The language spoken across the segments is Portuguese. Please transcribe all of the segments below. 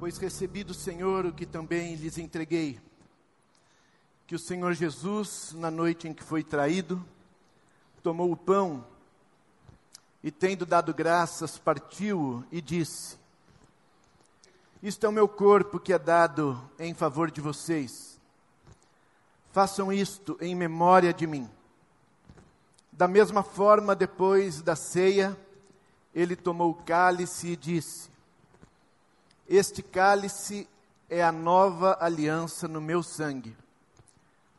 pois recebi do Senhor o que também lhes entreguei. Que o Senhor Jesus, na noite em que foi traído, tomou o pão e, tendo dado graças, partiu e disse: Isto é o meu corpo que é dado em favor de vocês. Façam isto em memória de mim. Da mesma forma, depois da ceia, ele tomou o cálice e disse: este cálice é a nova aliança no meu sangue.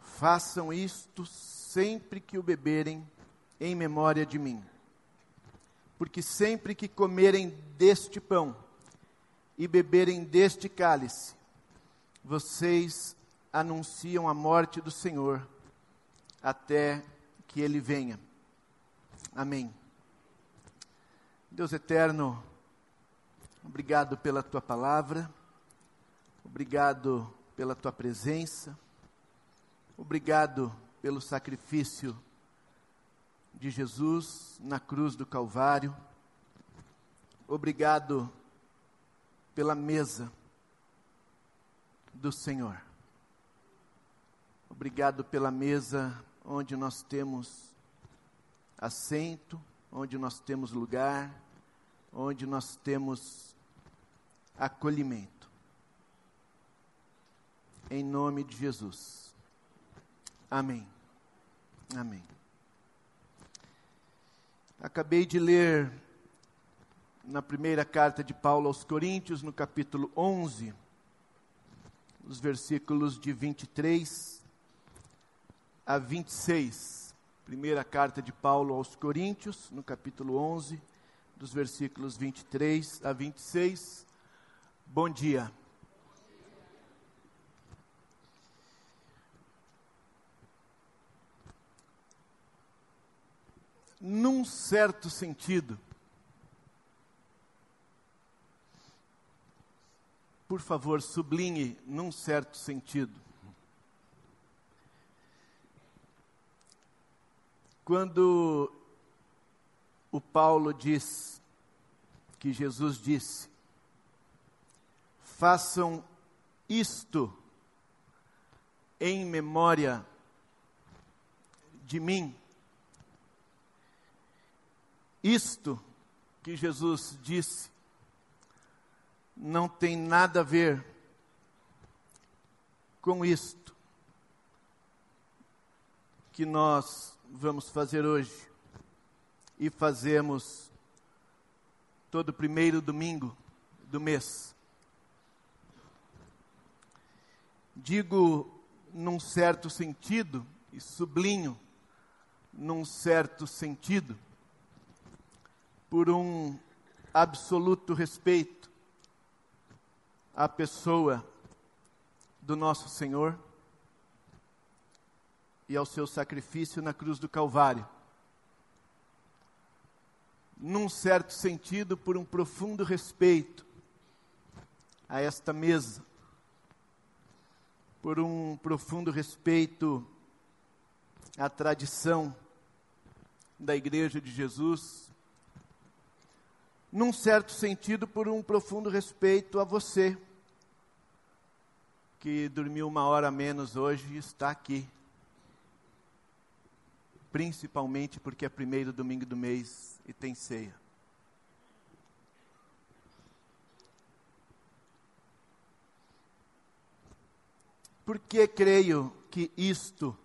Façam isto sempre que o beberem, em memória de mim. Porque sempre que comerem deste pão e beberem deste cálice, vocês anunciam a morte do Senhor até que ele venha. Amém. Deus eterno, Obrigado pela tua palavra, obrigado pela tua presença, obrigado pelo sacrifício de Jesus na cruz do Calvário, obrigado pela mesa do Senhor. Obrigado pela mesa onde nós temos assento, onde nós temos lugar, onde nós temos acolhimento. Em nome de Jesus. Amém. Amém. Acabei de ler na primeira carta de Paulo aos Coríntios, no capítulo 11, os versículos de 23 a 26. Primeira carta de Paulo aos Coríntios, no capítulo 11, dos versículos 23 a 26. Bom dia. Num certo sentido, por favor, sublinhe num certo sentido. Quando o Paulo diz que Jesus disse: façam isto em memória de mim. Isto que Jesus disse não tem nada a ver com isto que nós vamos fazer hoje e fazemos todo primeiro domingo do mês. Digo num certo sentido, e sublinho num certo sentido, por um absoluto respeito à pessoa do nosso Senhor e ao seu sacrifício na cruz do Calvário. Num certo sentido, por um profundo respeito a esta mesa, por um profundo respeito à tradição da Igreja de Jesus, num certo sentido, por um profundo respeito a você, que dormiu uma hora menos hoje e está aqui. Principalmente porque é primeiro domingo do mês e tem ceia. Porque creio que isto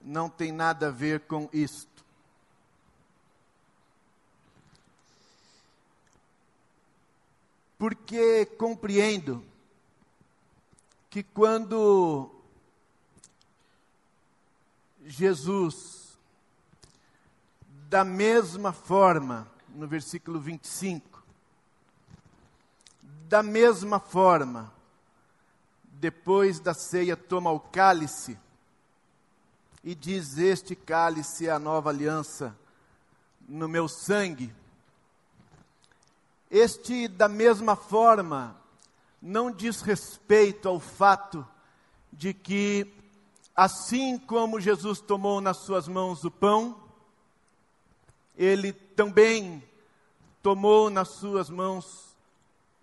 não tem nada a ver com isto. Porque compreendo que quando Jesus, da mesma forma, no versículo 25, da mesma forma, depois da ceia, toma o cálice e diz: Este cálice é a nova aliança no meu sangue. Este, da mesma forma, não diz respeito ao fato de que, assim como Jesus tomou nas suas mãos o pão, ele também tomou nas suas mãos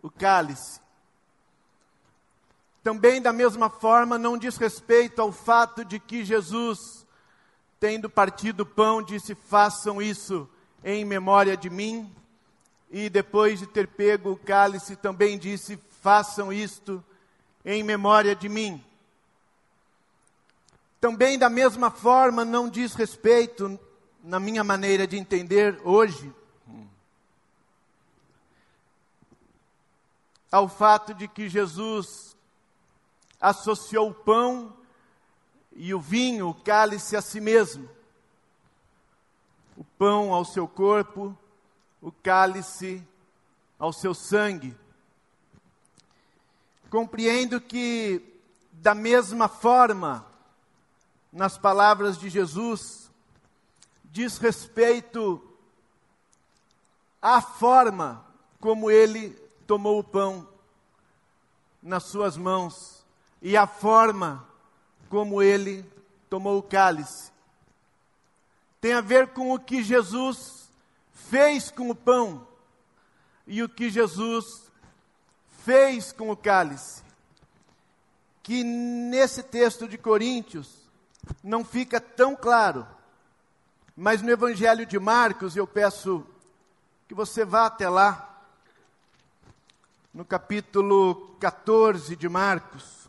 o cálice. Também, da mesma forma, não diz respeito ao fato de que Jesus, tendo partido o pão, disse: façam isso em memória de mim. E depois de ter pego o cálice, também disse: façam isto em memória de mim. Também, da mesma forma, não diz respeito, na minha maneira de entender hoje, ao fato de que Jesus associou o pão e o vinho, o cálice a si mesmo. O pão ao seu corpo, o cálice ao seu sangue. Compreendo que, da mesma forma, nas palavras de Jesus, diz respeito à forma como ele tomou o pão nas suas mãos e a forma como ele tomou o cálice. Tem a ver com o que Jesus fez com o pão e o que Jesus fez com o cálice. Que nesse texto de Coríntios não fica tão claro. Mas no Evangelho de Marcos, eu peço que você vá até lá, no capítulo 14 de Marcos.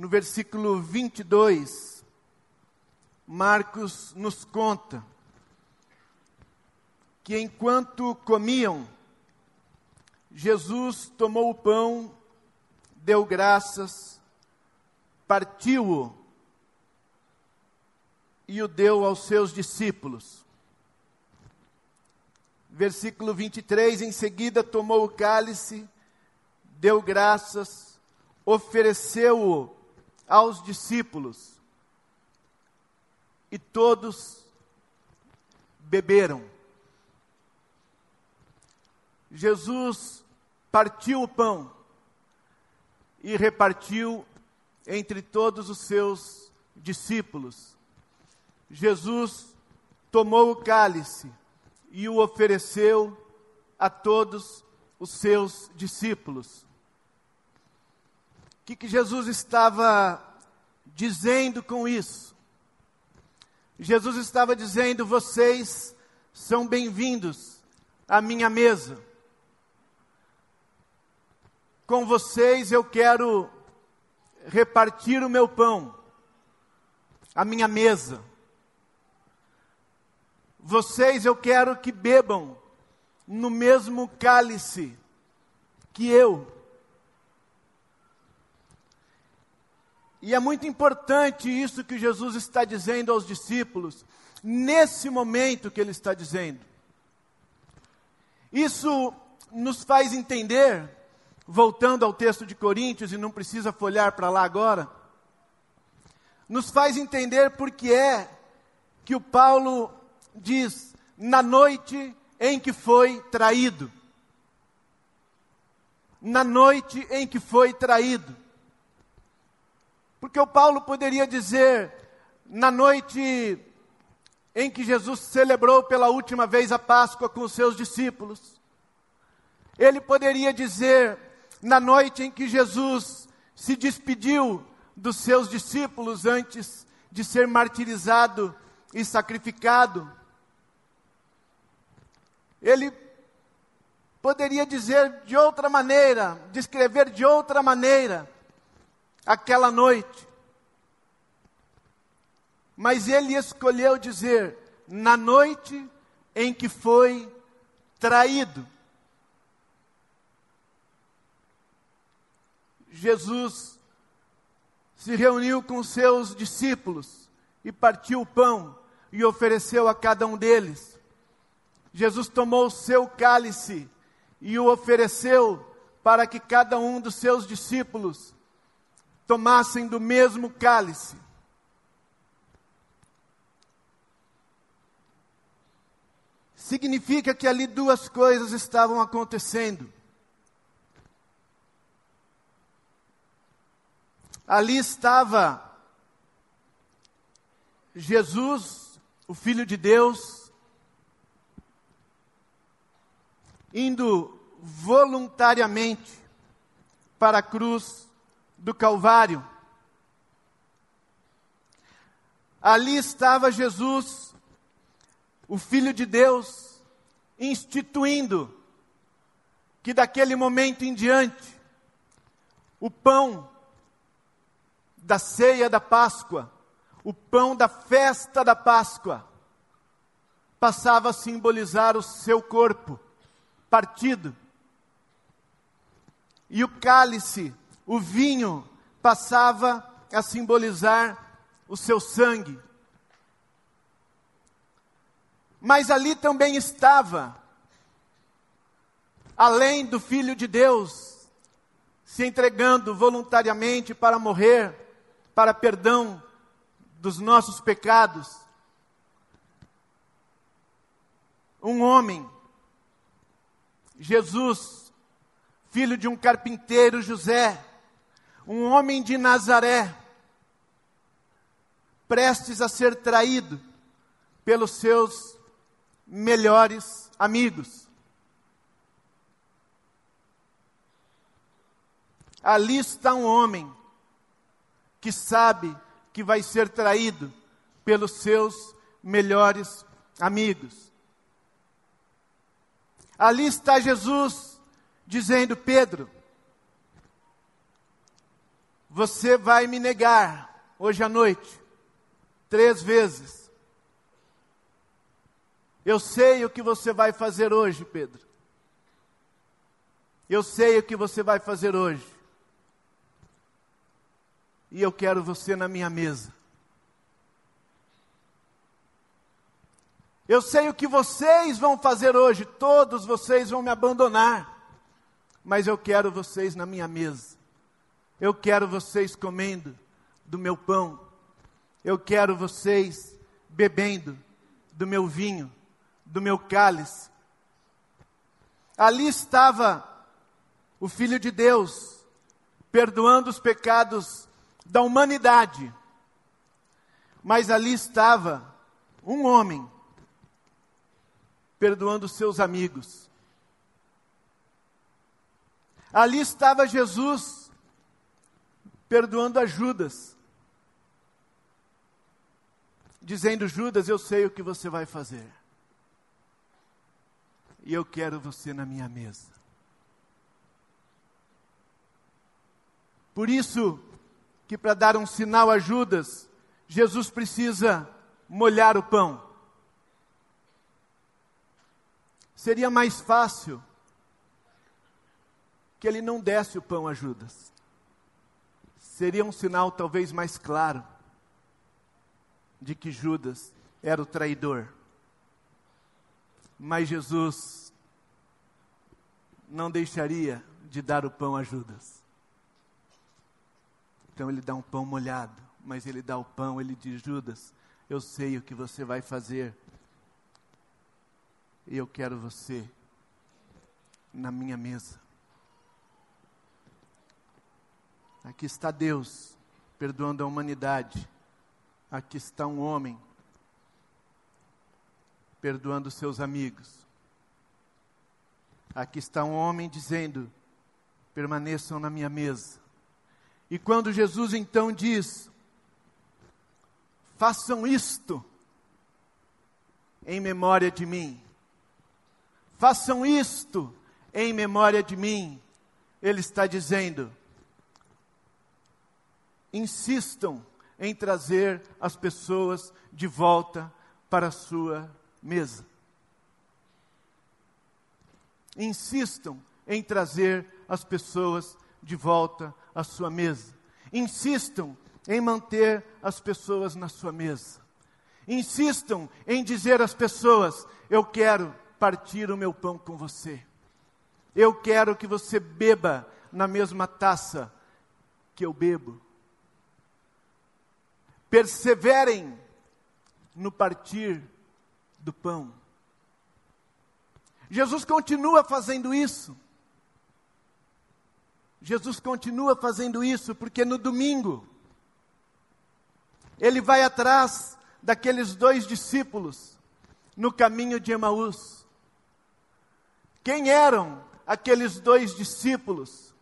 No versículo 22, Marcos nos conta que enquanto comiam, Jesus tomou o pão, deu graças, partiu-o e o deu aos seus discípulos. Versículo 23: Em seguida tomou o cálice, deu graças, ofereceu-o aos discípulos e todos beberam. Jesus partiu o pão e repartiu entre todos os seus discípulos. Jesus tomou o cálice e o ofereceu a todos os seus discípulos. O que, que Jesus estava dizendo com isso? Jesus estava dizendo: vocês são bem-vindos à minha mesa com vocês eu quero repartir o meu pão, a minha mesa. Vocês eu quero que bebam no mesmo cálice que eu. E é muito importante isso que Jesus está dizendo aos discípulos, nesse momento que ele está dizendo. Isso nos faz entender voltando ao texto de Coríntios, e não precisa folhar para lá agora, nos faz entender por que é que o Paulo diz, na noite em que foi traído. Na noite em que foi traído. Porque o Paulo poderia dizer, na noite em que Jesus celebrou pela última vez a Páscoa com os seus discípulos, ele poderia dizer, na noite em que Jesus se despediu dos seus discípulos antes de ser martirizado e sacrificado, ele poderia dizer de outra maneira, descrever de outra maneira aquela noite. Mas ele escolheu dizer, na noite em que foi traído. Jesus se reuniu com seus discípulos e partiu o pão e ofereceu a cada um deles. Jesus tomou o seu cálice e o ofereceu para que cada um dos seus discípulos tomassem do mesmo cálice. Significa que ali duas coisas estavam acontecendo. Ali estava Jesus o Filho de Deus, indo voluntariamente para a cruz do Calvário. Ali estava Jesus, o Filho de Deus, instituindo que daquele momento em diante, o pão da ceia da Páscoa, o pão da festa da Páscoa, passava a simbolizar o seu corpo partido. E o cálice, o vinho, passava a simbolizar o seu sangue. Mas ali também estava, além do Filho de Deus, se entregando voluntariamente para morrer, para perdão dos nossos pecados, um homem, Jesus, filho de um carpinteiro José, um homem de Nazaré, prestes a ser traído pelos seus melhores amigos. Ali está um homem que sabe que vai ser traído pelos seus melhores amigos. Ali está Jesus dizendo: Pedro, você vai me negar hoje à noite três vezes. Eu sei o que você vai fazer hoje, Pedro. Eu sei o que você vai fazer hoje. E eu quero você na minha mesa. Eu sei o que vocês vão fazer hoje, todos vocês vão me abandonar. Mas eu quero vocês na minha mesa. Eu quero vocês comendo do meu pão eu quero vocês bebendo do meu vinho, do meu cálice. Ali estava o Filho de Deus, perdoando os pecados da humanidade. Mas ali estava um homem, perdoando seus amigos. Ali estava Jesus, perdoando a Judas dizendo: Judas, eu sei o que você vai fazer. E eu quero você na minha mesa. Por isso que para dar um sinal a Judas, Jesus precisa molhar o pão. Seria mais fácil que ele não desse o pão a Judas. Seria um sinal talvez mais claro de que Judas era o traidor. Mas Jesus não deixaria de dar o pão a Judas. Então ele dá um pão molhado, mas ele dá o pão, ele diz: Judas, eu sei o que você vai fazer. E eu quero você na minha mesa. Aqui está Deus perdoando a humanidade Aqui está um homem perdoando seus amigos. Aqui está um homem dizendo: permaneçam na minha mesa. E quando Jesus então diz: façam isto em memória de mim, façam isto em memória de mim, Ele está dizendo: insistam em trazer as pessoas de volta para a sua mesa. Insistam em trazer as pessoas de volta à sua mesa. Insistam em manter as pessoas na sua mesa. Insistam em dizer às pessoas: Eu quero partir o meu pão com você. Eu quero que você beba na mesma taça que eu bebo perseverem no partir do pão. Jesus continua fazendo isso. Jesus continua fazendo isso porque no domingo ele vai atrás daqueles dois discípulos no caminho de Emaús. Quem eram aqueles dois discípulos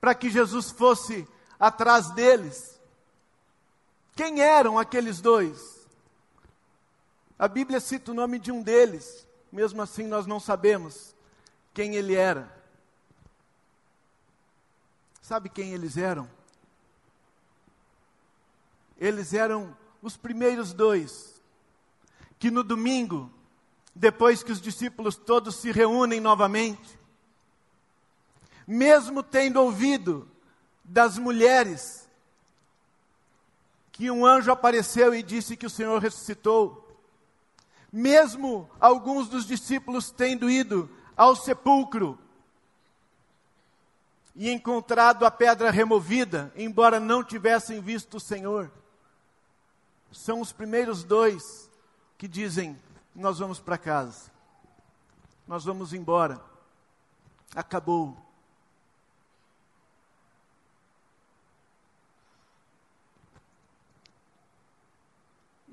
para que Jesus fosse atrás deles? Quem eram aqueles dois? A Bíblia cita o nome de um deles, mesmo assim nós não sabemos quem ele era. Sabe quem eles eram? Eles eram os primeiros dois que no domingo, depois que os discípulos todos se reúnem novamente, mesmo tendo ouvido das mulheres que um anjo apareceu e disse que o Senhor ressuscitou, mesmo alguns dos discípulos tendo ido ao sepulcro e encontrado a pedra removida, embora não tivessem visto o Senhor, são os primeiros dois que dizem: Nós vamos para casa, nós vamos embora, acabou.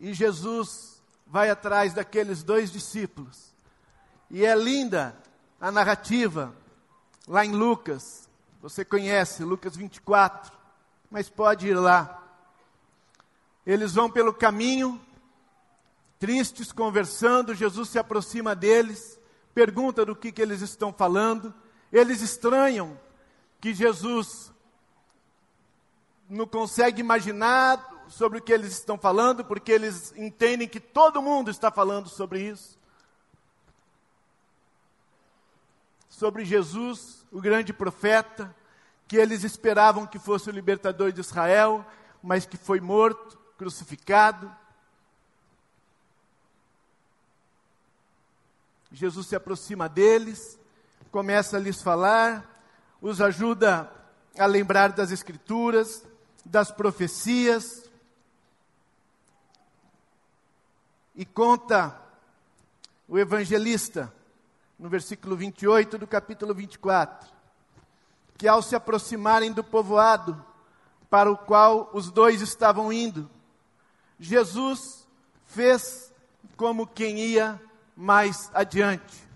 E Jesus vai atrás daqueles dois discípulos. E é linda a narrativa lá em Lucas. Você conhece Lucas 24, mas pode ir lá. Eles vão pelo caminho, tristes, conversando. Jesus se aproxima deles, pergunta do que, que eles estão falando. Eles estranham que Jesus não consegue imaginar sobre o que eles estão falando, porque eles entendem que todo mundo está falando sobre isso. Sobre Jesus, o grande profeta, que eles esperavam que fosse o libertador de Israel, mas que foi morto crucificado. Jesus se aproxima deles, começa a lhes falar, os ajuda a lembrar das Escrituras, das profecias, e conta o evangelista, no versículo 28 do capítulo 24, que ao se aproximarem do povoado para o qual os dois estavam indo, Jesus fez como quem ia mais adiante.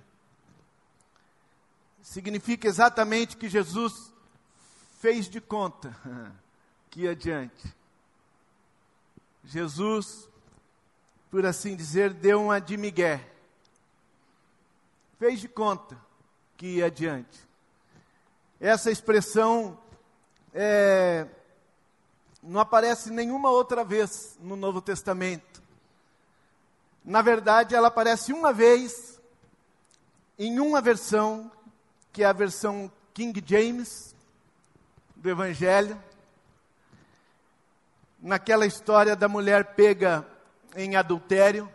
Significa exatamente que Jesus fez de conta que ia adiante. Jesus, por assim dizer, deu uma de migué. Fez de conta que ia adiante. Essa expressão é, não aparece nenhuma outra vez no Novo Testamento. Na verdade, ela aparece uma vez em uma versão, que é a versão King James do Evangelho, naquela história da mulher pega em adultério,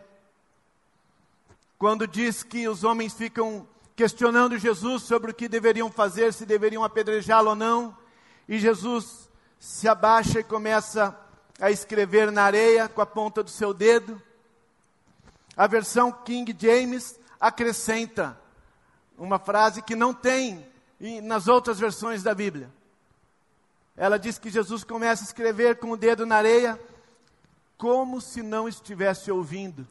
quando diz que os homens ficam questionando Jesus sobre o que deveriam fazer, se deveriam apedrejá-lo ou não, e Jesus se abaixa e começa a escrever na areia com a ponta do seu dedo. A versão King James acrescenta uma frase que não tem nas outras versões da Bíblia. Ela diz que Jesus começa a escrever com o dedo na areia, como se não estivesse ouvindo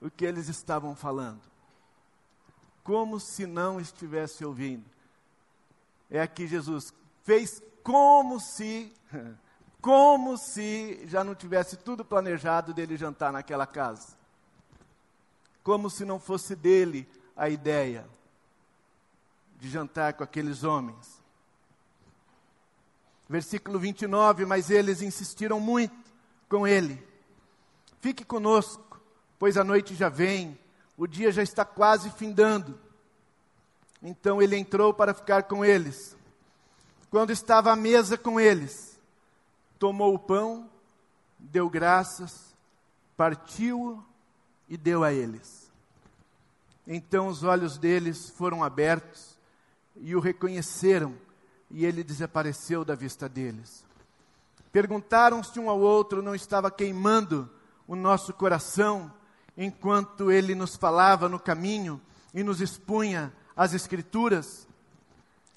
o que eles estavam falando. Como se não estivesse ouvindo. É aqui Jesus fez como se, como se já não tivesse tudo planejado dele jantar naquela casa. Como se não fosse dele a ideia de jantar com aqueles homens. Versículo 29, mas eles insistiram muito com ele. Fique conosco, pois a noite já vem, o dia já está quase findando. Então ele entrou para ficar com eles quando estava à mesa com eles, tomou o pão, deu graças, partiu e deu a eles. Então os olhos deles foram abertos e o reconheceram, e ele desapareceu da vista deles. Perguntaram se um ao outro não estava queimando o nosso coração enquanto ele nos falava no caminho e nos expunha as Escrituras.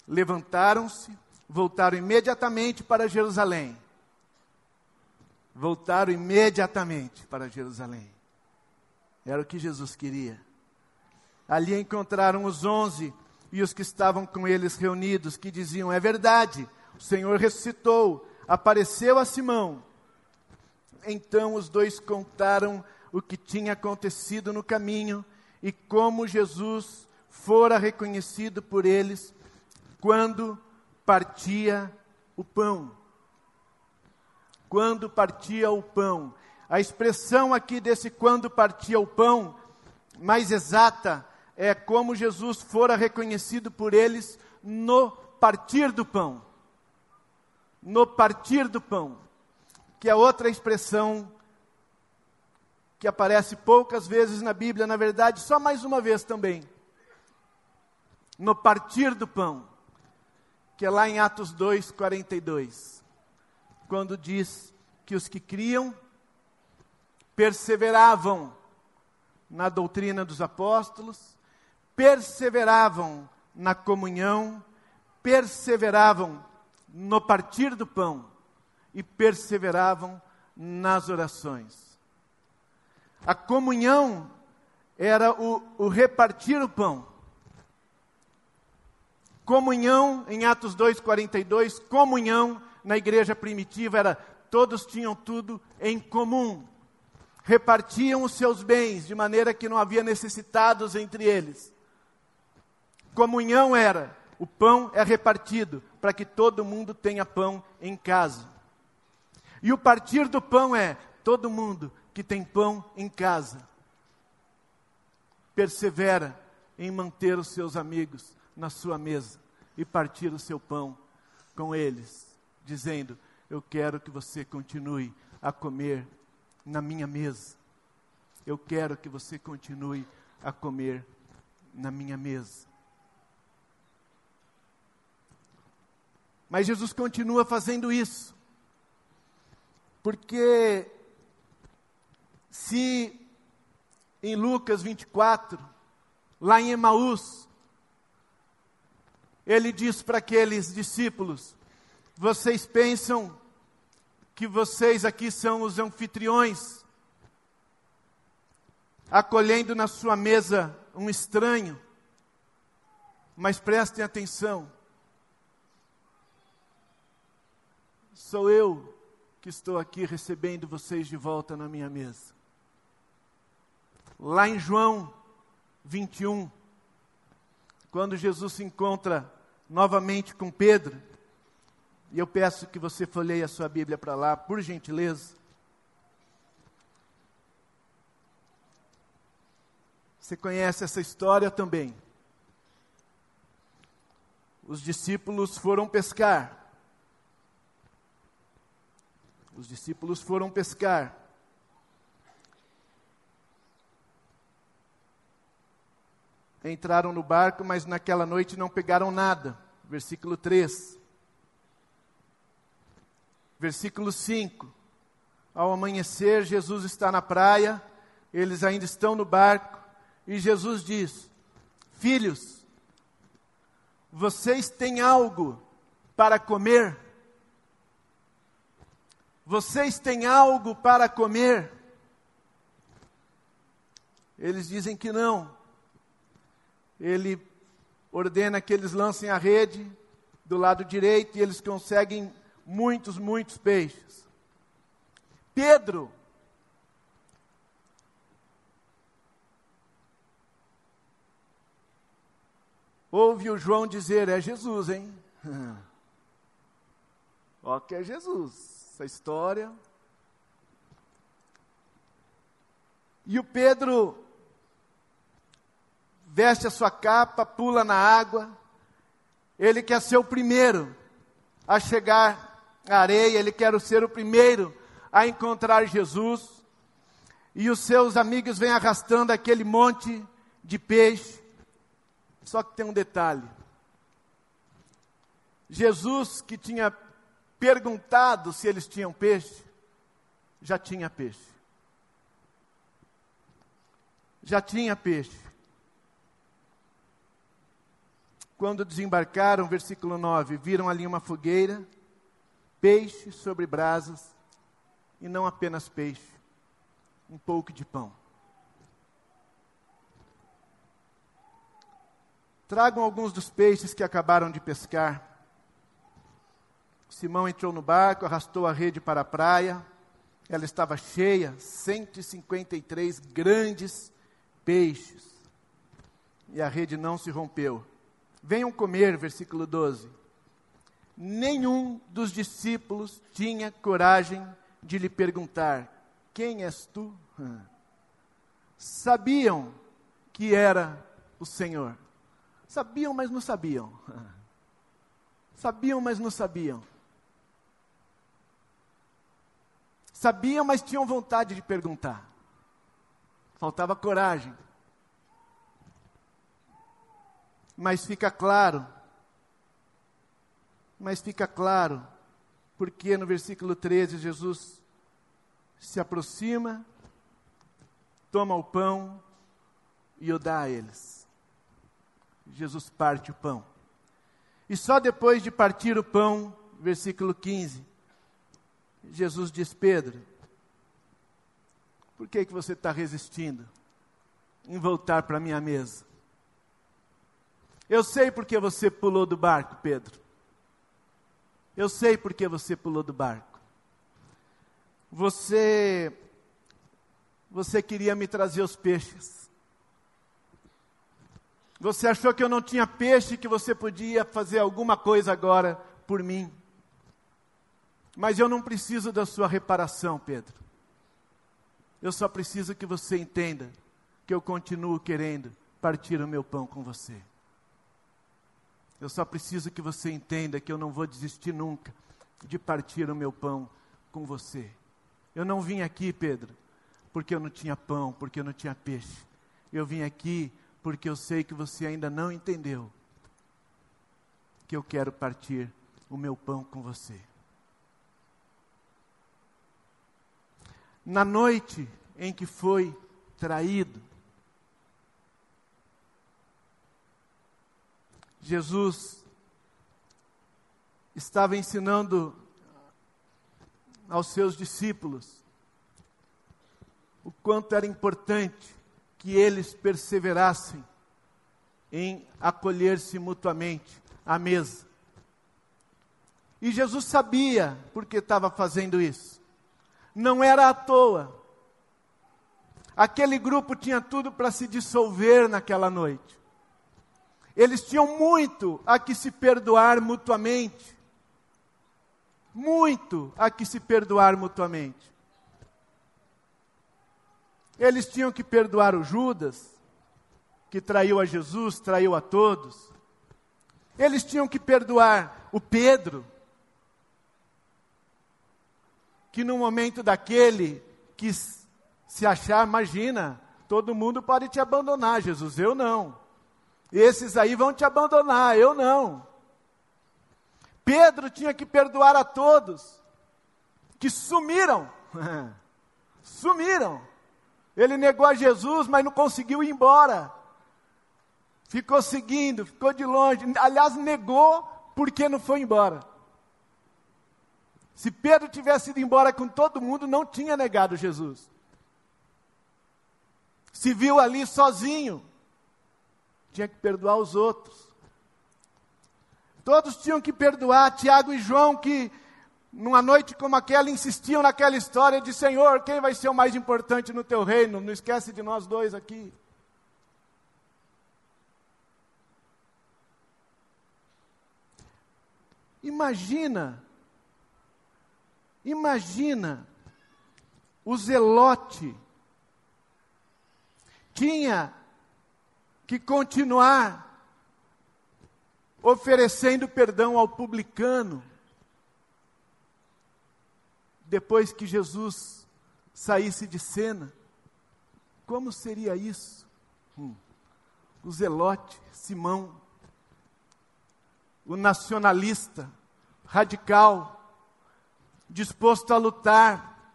Levantaram-se voltaram imediatamente para Jerusalém. voltaram imediatamente para Jerusalém. Era o que Jesus queria. Ali encontraram os onze e os que estavam com eles reunidos, que diziam: É verdade, o Senhor ressuscitou, apareceu a Simão. Então os dois contaram o que tinha acontecido no caminho e como Jesus fora reconhecido por eles quando partia o pão. Quando partia o pão. A expressão aqui desse quando partia o pão, mais exata, é como Jesus fora reconhecido por eles no partir do pão. No partir do pão. Que é outra expressão que aparece poucas vezes na Bíblia, na verdade, só mais uma vez também. No partir do pão, que é lá em Atos 2, 42, quando diz que os que criam perseveravam na doutrina dos apóstolos, perseveravam na comunhão, perseveravam no partir do pão e perseveravam nas orações. A comunhão era o, o repartir o pão. Comunhão, em Atos 2,42, comunhão na igreja primitiva era todos tinham tudo em comum. Repartiam os seus bens de maneira que não havia necessitados entre eles. Comunhão era o pão é repartido para que todo mundo tenha pão em casa. E o partir do pão é todo mundo que tem pão em casa, persevera em manter os seus amigos na sua mesa e partir o seu pão com eles, dizendo: Eu quero que você continue a comer na minha mesa. Eu quero que você continue a comer na minha mesa. Mas Jesus continua fazendo isso, porque se em Lucas 24, lá em Emaús, ele diz para aqueles discípulos: Vocês pensam que vocês aqui são os anfitriões, acolhendo na sua mesa um estranho, mas prestem atenção, sou eu que estou aqui recebendo vocês de volta na minha mesa lá em João 21, quando Jesus se encontra novamente com Pedro, e eu peço que você folheie a sua Bíblia para lá, por gentileza. Você conhece essa história também. Os discípulos foram pescar. Os discípulos foram pescar. entraram no barco, mas naquela noite não pegaram nada. Versículo 3. Versículo 5. Ao amanhecer, Jesus está na praia, eles ainda estão no barco, e Jesus diz: Filhos, vocês têm algo para comer? Vocês têm algo para comer? Eles dizem que não ele ordena que eles lancem a rede do lado direito e eles conseguem muitos, muitos peixes. Pedro ouve o João dizer: É Jesus, hein? Ó, que é Jesus, essa história. E o Pedro veste a sua capa, pula na água. Ele quer ser o primeiro a chegar à areia, ele quer ser o primeiro a encontrar Jesus. E os seus amigos vêm arrastando aquele monte de peixe. Só que tem um detalhe. Jesus, que tinha perguntado se eles tinham peixe, já tinha peixe. Já tinha peixe. Quando desembarcaram, versículo 9, viram ali uma fogueira, peixe sobre brasas e não apenas peixe, um pouco de pão. Tragam alguns dos peixes que acabaram de pescar. Simão entrou no barco, arrastou a rede para a praia. Ela estava cheia, 153 grandes peixes. E a rede não se rompeu. Venham comer, versículo 12. Nenhum dos discípulos tinha coragem de lhe perguntar: Quem és tu? Sabiam que era o Senhor. Sabiam, mas não sabiam. Sabiam, mas não sabiam. Sabiam, mas tinham vontade de perguntar. Faltava coragem. Mas fica claro, mas fica claro, porque no versículo 13 Jesus se aproxima, toma o pão e o dá a eles. Jesus parte o pão. E só depois de partir o pão, versículo 15, Jesus diz: Pedro, por que, que você está resistindo em voltar para a minha mesa? Eu sei porque você pulou do barco, Pedro. Eu sei porque você pulou do barco. Você você queria me trazer os peixes. Você achou que eu não tinha peixe, que você podia fazer alguma coisa agora por mim. Mas eu não preciso da sua reparação, Pedro. Eu só preciso que você entenda que eu continuo querendo partir o meu pão com você. Eu só preciso que você entenda que eu não vou desistir nunca de partir o meu pão com você. Eu não vim aqui, Pedro, porque eu não tinha pão, porque eu não tinha peixe. Eu vim aqui porque eu sei que você ainda não entendeu que eu quero partir o meu pão com você. Na noite em que foi traído, Jesus estava ensinando aos seus discípulos o quanto era importante que eles perseverassem em acolher-se mutuamente à mesa. E Jesus sabia porque estava fazendo isso. Não era à toa. Aquele grupo tinha tudo para se dissolver naquela noite. Eles tinham muito a que se perdoar mutuamente. Muito a que se perdoar mutuamente. Eles tinham que perdoar o Judas, que traiu a Jesus, traiu a todos. Eles tinham que perdoar o Pedro, que no momento daquele quis se achar, imagina, todo mundo pode te abandonar, Jesus, eu não. Esses aí vão te abandonar, eu não. Pedro tinha que perdoar a todos que sumiram. sumiram. Ele negou a Jesus, mas não conseguiu ir embora. Ficou seguindo, ficou de longe. Aliás, negou porque não foi embora. Se Pedro tivesse ido embora com todo mundo, não tinha negado Jesus. Se viu ali sozinho, tinha que perdoar os outros. Todos tinham que perdoar, Tiago e João, que numa noite como aquela insistiam naquela história de Senhor, quem vai ser o mais importante no teu reino? Não esquece de nós dois aqui. Imagina, imagina, o Zelote tinha que continuar oferecendo perdão ao publicano, depois que Jesus saísse de cena. Como seria isso? Hum. O zelote, Simão, o nacionalista, radical, disposto a lutar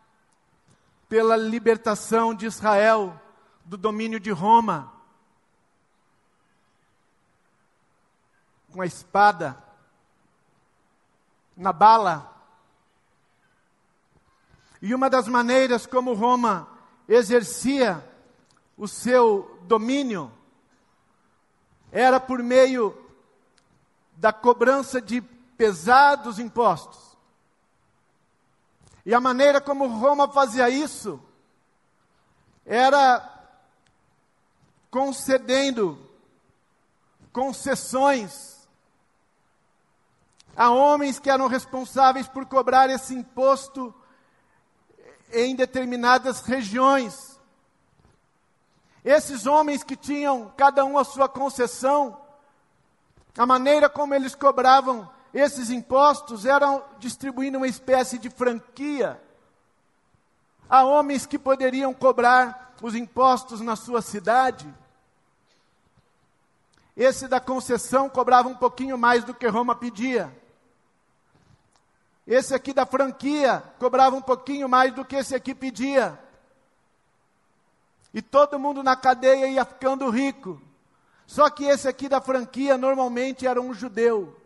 pela libertação de Israel do domínio de Roma. com a espada na bala. E uma das maneiras como Roma exercia o seu domínio era por meio da cobrança de pesados impostos. E a maneira como Roma fazia isso era concedendo concessões a homens que eram responsáveis por cobrar esse imposto em determinadas regiões. Esses homens que tinham cada um a sua concessão, a maneira como eles cobravam esses impostos eram distribuindo uma espécie de franquia a homens que poderiam cobrar os impostos na sua cidade. Esse da concessão cobrava um pouquinho mais do que Roma pedia. Esse aqui da franquia cobrava um pouquinho mais do que esse aqui pedia. E todo mundo na cadeia ia ficando rico. Só que esse aqui da franquia normalmente era um judeu,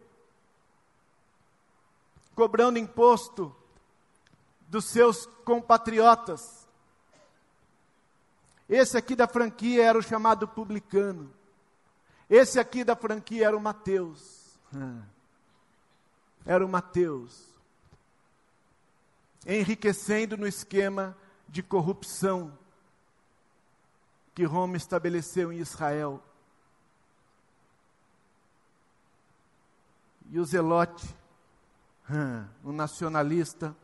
cobrando imposto dos seus compatriotas. Esse aqui da franquia era o chamado publicano. Esse aqui da franquia era o Mateus. Era o Mateus enriquecendo no esquema de corrupção que Roma estabeleceu em Israel. E o Zelote, um nacionalista,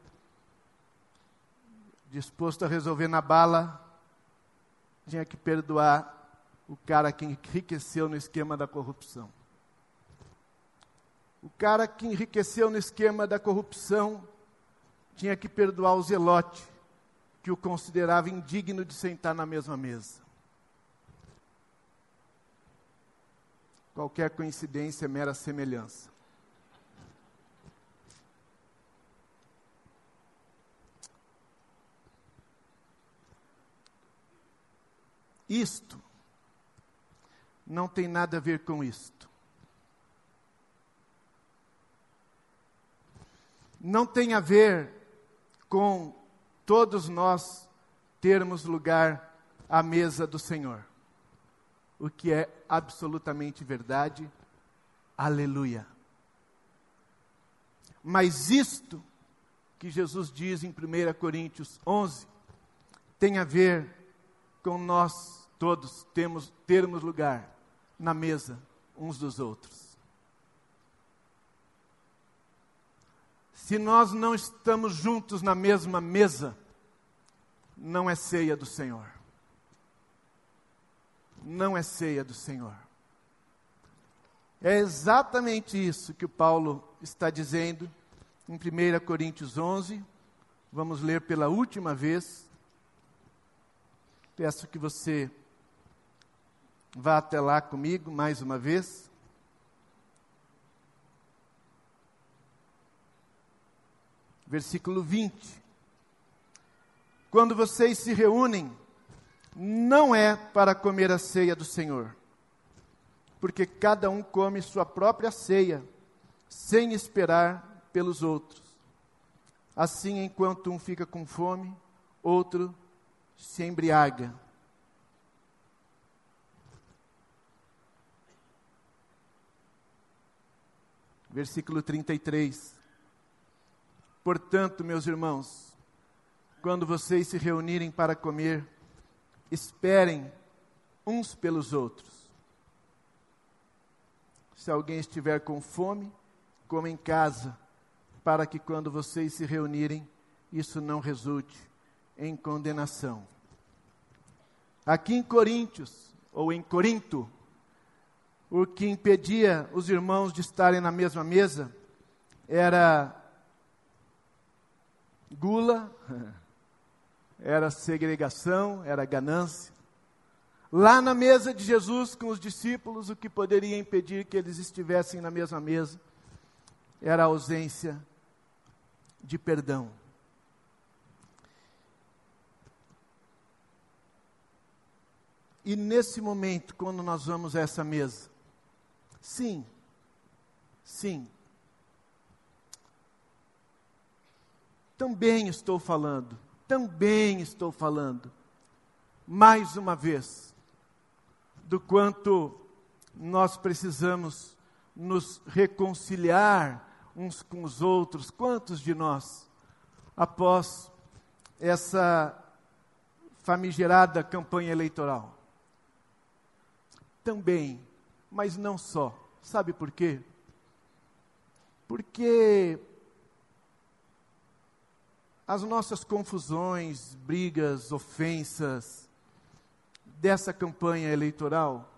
disposto a resolver na bala, tinha que perdoar o cara que enriqueceu no esquema da corrupção. O cara que enriqueceu no esquema da corrupção tinha que perdoar o zelote, que o considerava indigno de sentar na mesma mesa. Qualquer coincidência é mera semelhança. Isto não tem nada a ver com isto. Não tem a ver com todos nós termos lugar à mesa do Senhor. O que é absolutamente verdade. Aleluia. Mas isto que Jesus diz em 1 Coríntios 11 tem a ver com nós todos temos, termos lugar na mesa uns dos outros. Se nós não estamos juntos na mesma mesa, não é ceia do Senhor. Não é ceia do Senhor. É exatamente isso que o Paulo está dizendo em 1 Coríntios 11. Vamos ler pela última vez. Peço que você vá até lá comigo mais uma vez. versículo 20. Quando vocês se reúnem, não é para comer a ceia do Senhor, porque cada um come sua própria ceia, sem esperar pelos outros. Assim, enquanto um fica com fome, outro se embriaga. Versículo 33. Portanto, meus irmãos, quando vocês se reunirem para comer, esperem uns pelos outros. Se alguém estiver com fome, coma em casa, para que quando vocês se reunirem, isso não resulte em condenação. Aqui em Coríntios, ou em Corinto, o que impedia os irmãos de estarem na mesma mesa era gula, era segregação, era ganância. Lá na mesa de Jesus com os discípulos, o que poderia impedir que eles estivessem na mesma mesa era a ausência de perdão. E nesse momento, quando nós vamos a essa mesa, sim, sim, também estou falando também estou falando, mais uma vez, do quanto nós precisamos nos reconciliar uns com os outros. Quantos de nós, após essa famigerada campanha eleitoral, também, mas não só. Sabe por quê? Porque as nossas confusões, brigas, ofensas dessa campanha eleitoral,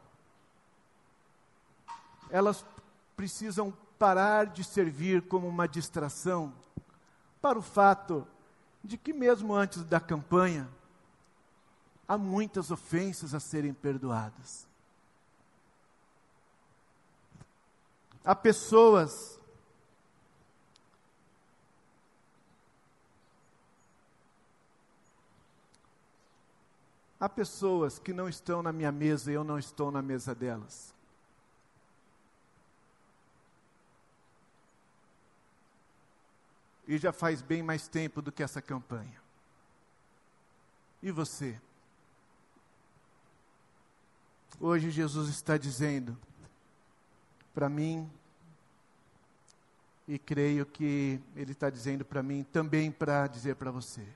elas precisam parar de servir como uma distração para o fato de que, mesmo antes da campanha, há muitas ofensas a serem perdoadas. Há pessoas Há pessoas que não estão na minha mesa e eu não estou na mesa delas. E já faz bem mais tempo do que essa campanha. E você? Hoje Jesus está dizendo para mim, e creio que Ele está dizendo para mim também para dizer para você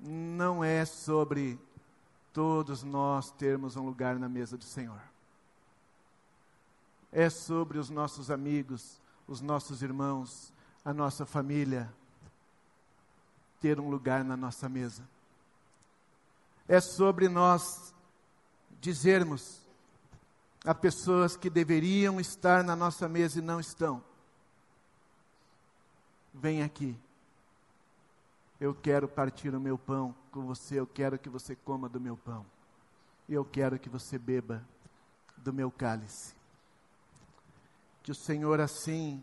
não é sobre todos nós termos um lugar na mesa do Senhor. É sobre os nossos amigos, os nossos irmãos, a nossa família ter um lugar na nossa mesa. É sobre nós dizermos a pessoas que deveriam estar na nossa mesa e não estão: vem aqui. Eu quero partir o meu pão com você, eu quero que você coma do meu pão. E eu quero que você beba do meu cálice. Que o Senhor assim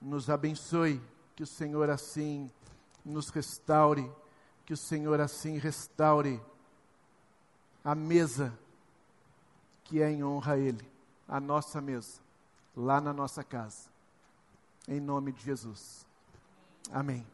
nos abençoe, que o Senhor assim nos restaure, que o Senhor assim restaure a mesa que é em honra a Ele, a nossa mesa, lá na nossa casa. Em nome de Jesus. Amém.